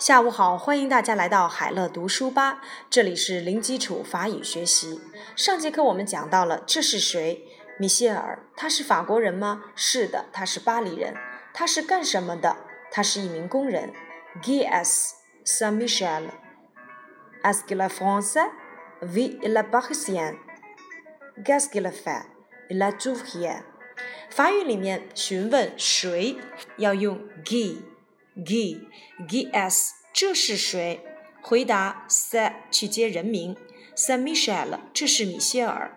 下午好，欢迎大家来到海乐读书吧，这里是零基础法语学习。上节课我们讲到了这是谁？米歇尔，他是法国人吗？是的，他是巴黎人。他是干什么的？他是一名工人。g u e s s a Michel, est-ce qu'il est français? Oui, il est parisien. Qu'est-ce qu'il fait? Il est ouvrier. 法语里面询问谁要用 Guy。G, G S，这是谁？回答 s a 去接人名 s a Michel，这是米歇尔。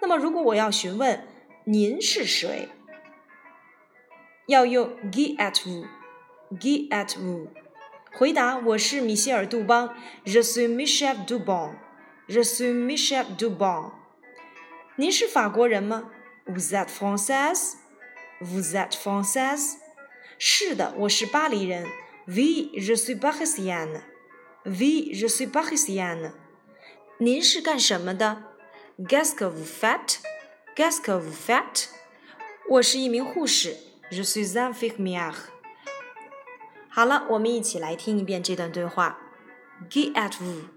那么如果我要询问您是谁，要用 Guy et vous Guy et vous。回答我是米歇尔杜邦 Je suis Michel Dubon Je suis Michel Dubon。您是法国人吗？Vous êtes française Vous êtes française。是的，我是巴黎人。Oui, je suis parisienne. Oui, je suis parisienne. 您是干什么的？Qu'est-ce que vous faites? Qu'est-ce que vous faites? 我是一名护士。Je suis infirmière. 好了，我们一起来听一遍这段对话。Qui êtes-vous?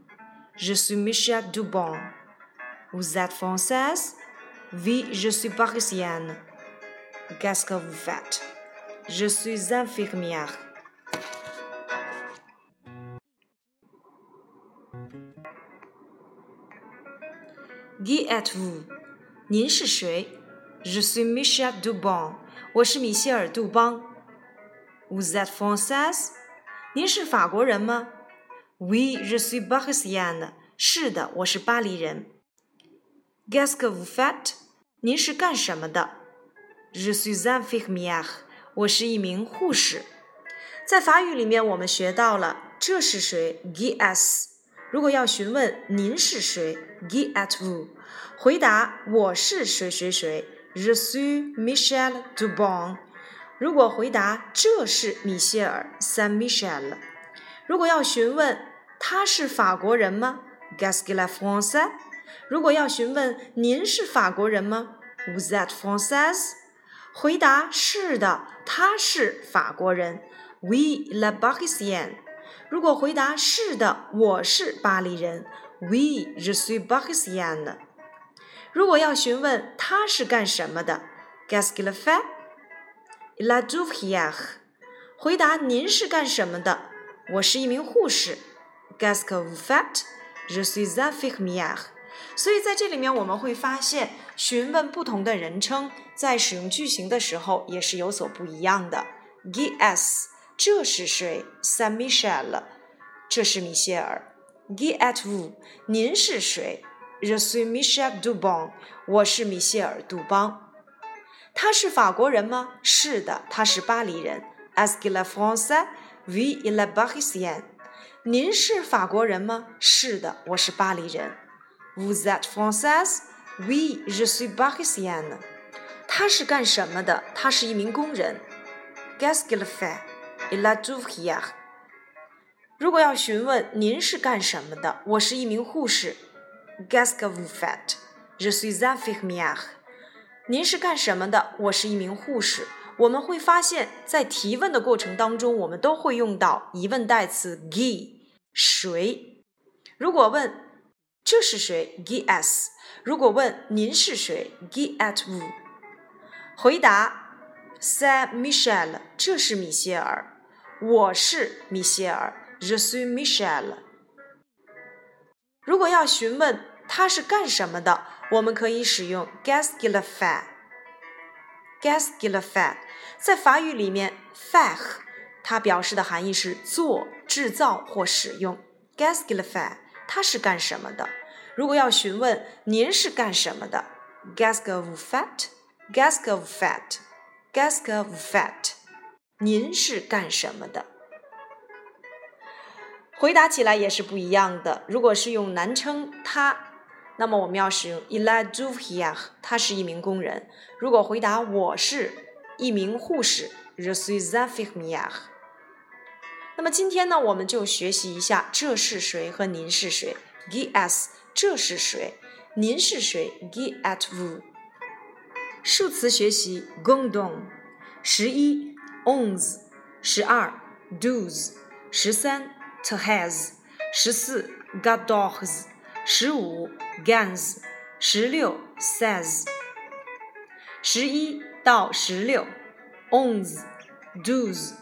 Je suis Michel Dubon. Vous êtes française? Oui, je suis parisienne. Qu'est-ce que vous faites? Je suis infirmière. Qui êtes-vous？您是谁？Je suis Michel Dubon。我是米歇尔·杜邦。Vous êtes française？您是法国人吗？Oui, je suis parisienne。是的，我是巴黎人。Qu'est-ce que vous faites？您是干什么的？Je suis infirmière。 我是一名护士。在法语里面，我们学到了这是谁？Qui est？如果要询问您是谁，Qui êtes-vous？回答我是谁谁谁，Je suis Michel Dubon。如果回答这是米歇尔，Saint Michel。如果要询问他是法国人吗，Qu'est-ce qu'il est français？如果要询问您是法国人吗，Vous êtes française？回答是的，他是法国人，Oui, il est parisien。如果回答是的，我是巴黎人，Oui, je suis parisien。如果要询问他是干什么的，Qu'est-ce qu'il fait? Il est ouvrier。回答您是干什么的？我是一名护士，Qu'est-ce que vous faites? Je suis infirmière。所以在这里面我们会发现，询问不同的人称，在使用句型的时候也是有所不一样的。Gee s，这是谁？Sam Michel。这是米歇尔。Gee at Wu。您是谁？The suis Michel Dubon。我是米歇尔杜邦。他是法国人吗？是的，他是巴黎人。As Gila Fonsa Vila Bajesian。您是法国人吗？是的，我是巴黎人。Vous êtes française？Oui, je suis parisienne。他是干什么的？他是一名工人。Qu'est-ce qu'il fait？Il est ouvrier。如果要询问您是干什么的，我是一名护士。Qu'est-ce que vous faites? Je suis infirmière。您是干什么的？我是一名护士。我们会发现，在提问的过程当中，我们都会用到疑问代词 qui，谁？如果问这是谁？Gee s 如果问您是谁 guess 回答 Sam Michel 这是米歇尔。我是米歇尔，Je suis Michel。如果要询问他是干什么的，我们可以使用 Qu'est-ce qu'il fait。Qu'est-ce qu'il fait？在法语里面，faire 它表示的含义是做、制造或使用。Qu'est-ce qu'il fait？他是干什么的？如果要询问您是干什么的？Gask of fat? Gask of fat? Gask of fat? 您是干什么的？回答起来也是不一样的。如果是用男称他那么我们要使用，eleduhia，他是一名工人。如果回答我是一名护士 russizafikmievsk 那么今天呢我们就学习一下这是谁和您是谁。G i s 这是谁？您是谁？Qui êtes-vous？数词学习 g o n d o n 十一。onze 十二，douze 十三 t has。十四，gadogs。十五，gans。十六，says。十一到十六，owns。does。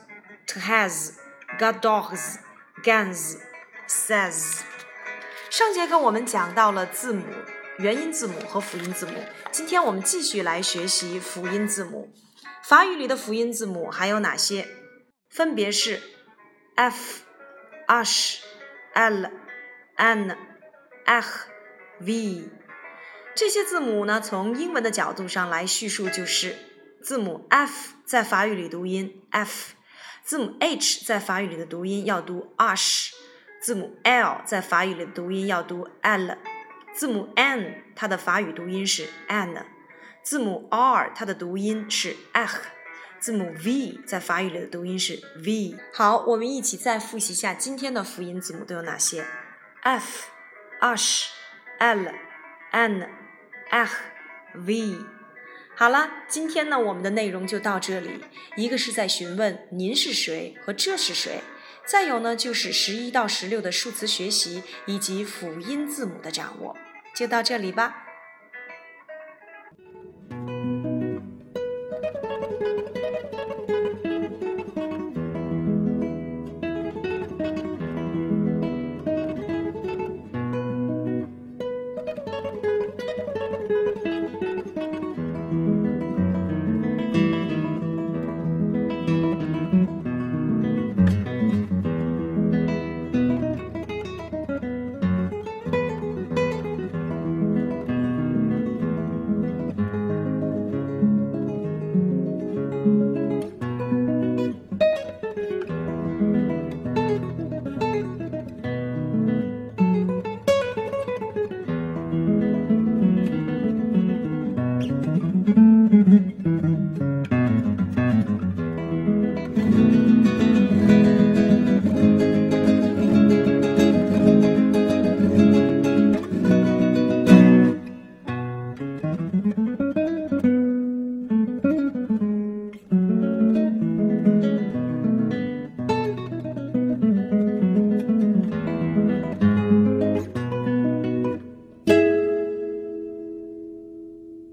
t has。gadogs。gans。上节课我们讲到了字母。元音字母和辅音字母，今天我们继续来学习辅音字母。法语里的辅音字母还有哪些？分别是 f、h、l、n、h、v。这些字母呢，从英文的角度上来叙述，就是字母 f 在法语里读音 f，字母 h 在法语里的读音要读 h，字母 l 在法语里的读音要读 l。字母 n 它的法语读音是 n，字母 r 它的读音是 h，字母 v 在法语里的读音是 v。好，我们一起再复习一下今天的辅音字母都有哪些：f、h、l、n、h、v。好了，今天呢我们的内容就到这里。一个是在询问您是谁和这是谁，再有呢就是十一到十六的数词学习以及辅音字母的掌握。就到这里吧。